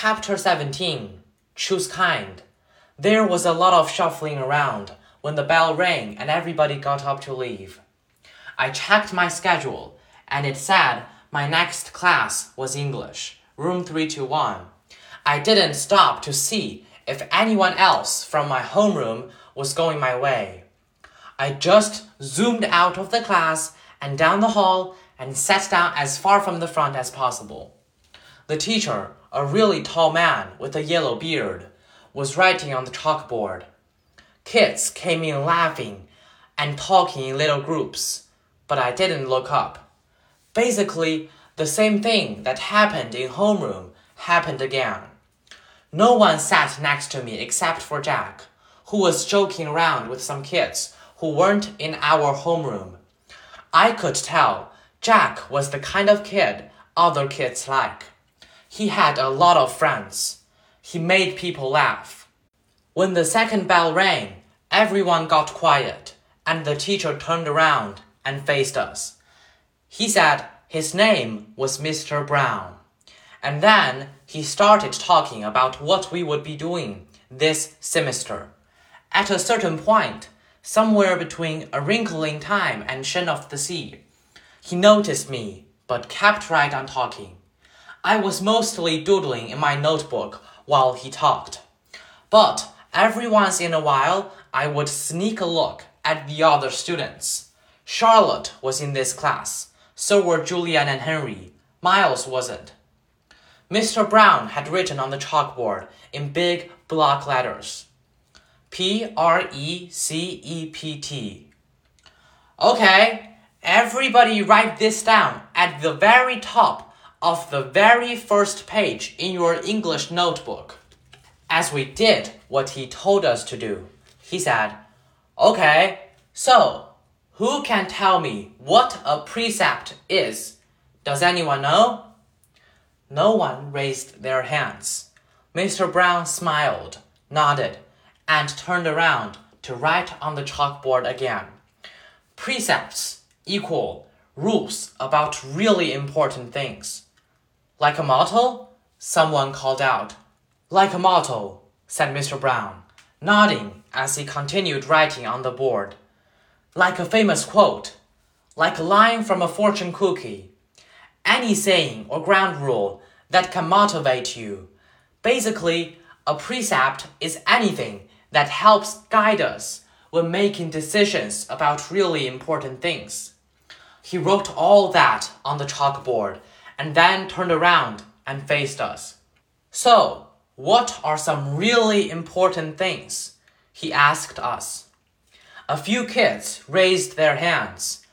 Chapter 17 Choose Kind. There was a lot of shuffling around when the bell rang and everybody got up to leave. I checked my schedule and it said my next class was English, room 321. I didn't stop to see if anyone else from my homeroom was going my way. I just zoomed out of the class and down the hall and sat down as far from the front as possible. The teacher, a really tall man with a yellow beard, was writing on the chalkboard. Kids came in laughing and talking in little groups, but I didn't look up. Basically, the same thing that happened in homeroom happened again. No one sat next to me except for Jack, who was joking around with some kids who weren't in our homeroom. I could tell Jack was the kind of kid other kids like. He had a lot of friends. He made people laugh. When the second bell rang, everyone got quiet, and the teacher turned around and faced us. He said his name was Mr. Browne. And then he started talking about what we would be doing this semester. At a certain point, somewhere between A Wrinkle in Time and Shen of the Sea, he noticed me, but kept right on talking. I was mostly doodling in my notebook while he talked. But every once in a while, I would sneak a look at the other students. Charlotte was in this class, so were Julian and Henry. Miles wasn't. Mr. Browne had written on the chalkboard in big block letters P R E C E P T. Okay, everybody write this down at the very top of the very first page in your English notebook. As we did what he told us to do, he said, Okay, so who can tell me what a precept is? Does anyone know? No one raised their hands. Mr. Browne smiled, nodded, and turned around to write on the chalkboard again. Precepts equal rules about really important things. Like a motto? Someone called out. Like a motto, said Mr. Browne, nodding as he continued writing on the board. Like a famous quote. Like a line from a fortune cookie. Any saying or ground rule that can motivate you. Basically, a precept is anything that helps guide us when making decisions about really important things. He wrote all that on the chalkboard and then turned around and faced us. So, what are some really important things? He asked us. A few kids raised their hands,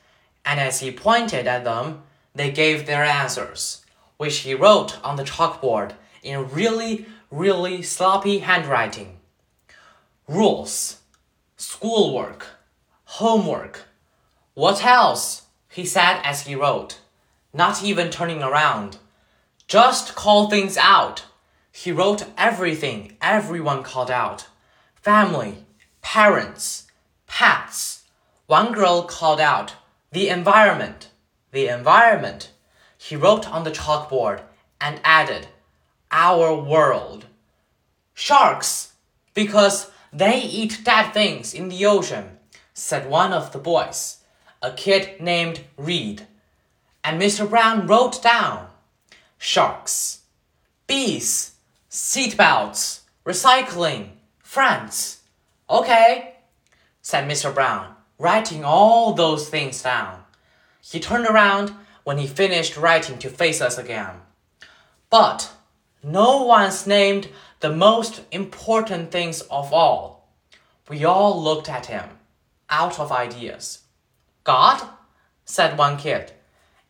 and as he pointed at them, they gave their answers, which he wrote on the chalkboard in really, really sloppy handwriting. Rules, schoolwork, homework. What else? he said as he wrote not even turning around. Just call things out. He wrote everything everyone called out family, parents, pets. One girl called out the environment, the environment. He wrote on the chalkboard and added our world. Sharks, because they eat dead things in the ocean, said one of the boys, a kid named Reed and Mr. Browne wrote down sharks, bees, seatbelts, recycling, friends. Okay, said Mr. Browne, writing all those things down. He turned around when he finished writing to face us again. But no one's named the most important things of all. We all looked at him, out of ideas. God? said one kid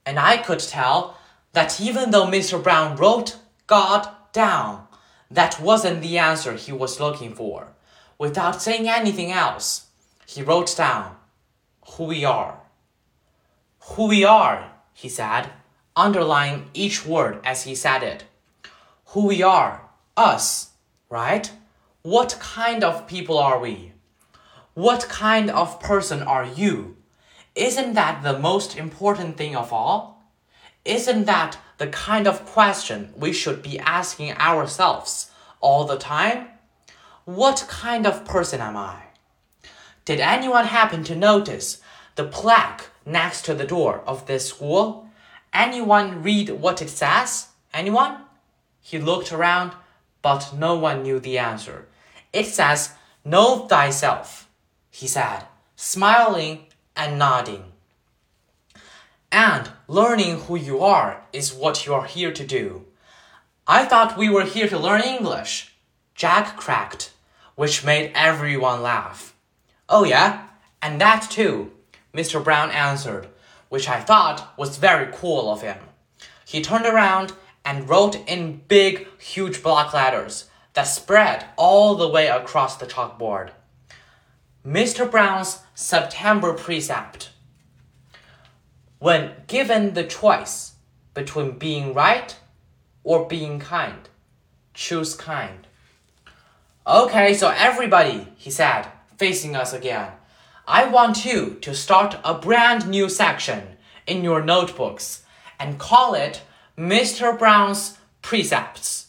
and I could tell that even though Mr. Browne wrote God down, that wasn't the answer he was looking for. Without saying anything else, he wrote down who we are. Who we are, he said, underlining each word as he said it. Who we are, us, right? What kind of people are we? What kind of person are you? Isn't that the most important thing of all? Isn't that the kind of question we should be asking ourselves all the time? What kind of person am I? Did anyone happen to notice the plaque next to the door of this school? Anyone read what it says? Anyone? He looked around, but no one knew the answer. It says, Know thyself, he said, smiling and nodding. And learning who you are is what you are here to do. I thought we were here to learn English. Jack cracked, which made everyone laugh. Oh, yeah, and that too, Mr. Browne answered, which I thought was very cool of him. He turned around and wrote in big, huge block letters that spread all the way across the chalkboard. Mr. Browne's September precept. When given the choice between being right or being kind, choose kind. Okay, so everybody, he said, facing us again, I want you to start a brand new section in your notebooks and call it Mr. Browne's Precepts.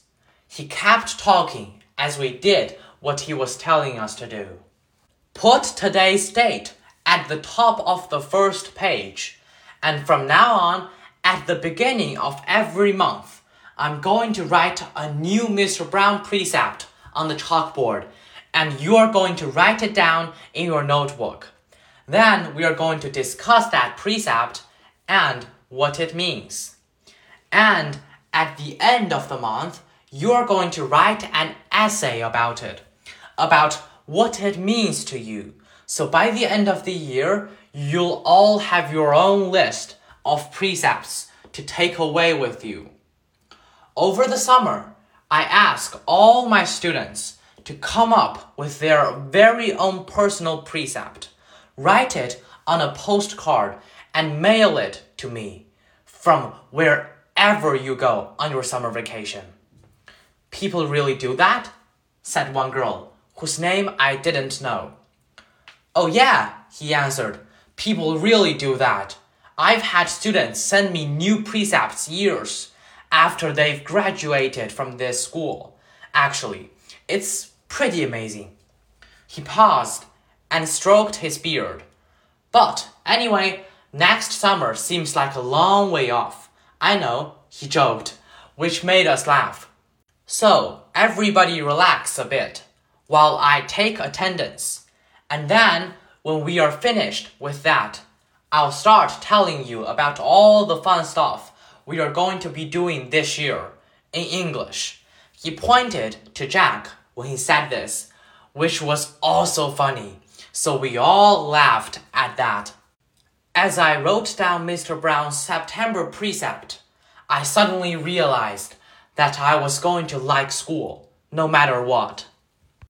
He kept talking as we did what he was telling us to do. Put today's date at the top of the first page, and from now on, at the beginning of every month, I'm going to write a new Mr. Browne precept on the chalkboard and you are going to write it down in your notebook. Then we are going to discuss that precept and what it means. And at the end of the month, you are going to write an essay about it, about what it means to you. So by the end of the year, you'll all have your own list of precepts to take away with you. Over the summer, I ask all my students to come up with their very own personal precept. Write it on a postcard and mail it to me from wherever you go on your summer vacation. People really do that? said one girl, whose name I didn't know. Oh, yeah, he answered. People really do that. I've had students send me new precepts years after they've graduated from this school. Actually, it's pretty amazing. He paused and stroked his beard. But anyway, next summer seems like a long way off. I know, he joked, which made us laugh. So everybody relax a bit while I take attendance. And then, when we are finished with that, I'll start telling you about all the fun stuff we are going to be doing this year in English. He pointed to Jack when he said this, which was also funny, so we all laughed at that. As I wrote down Mr. Browne's September precept, I suddenly realized that I was going to like school, no matter what.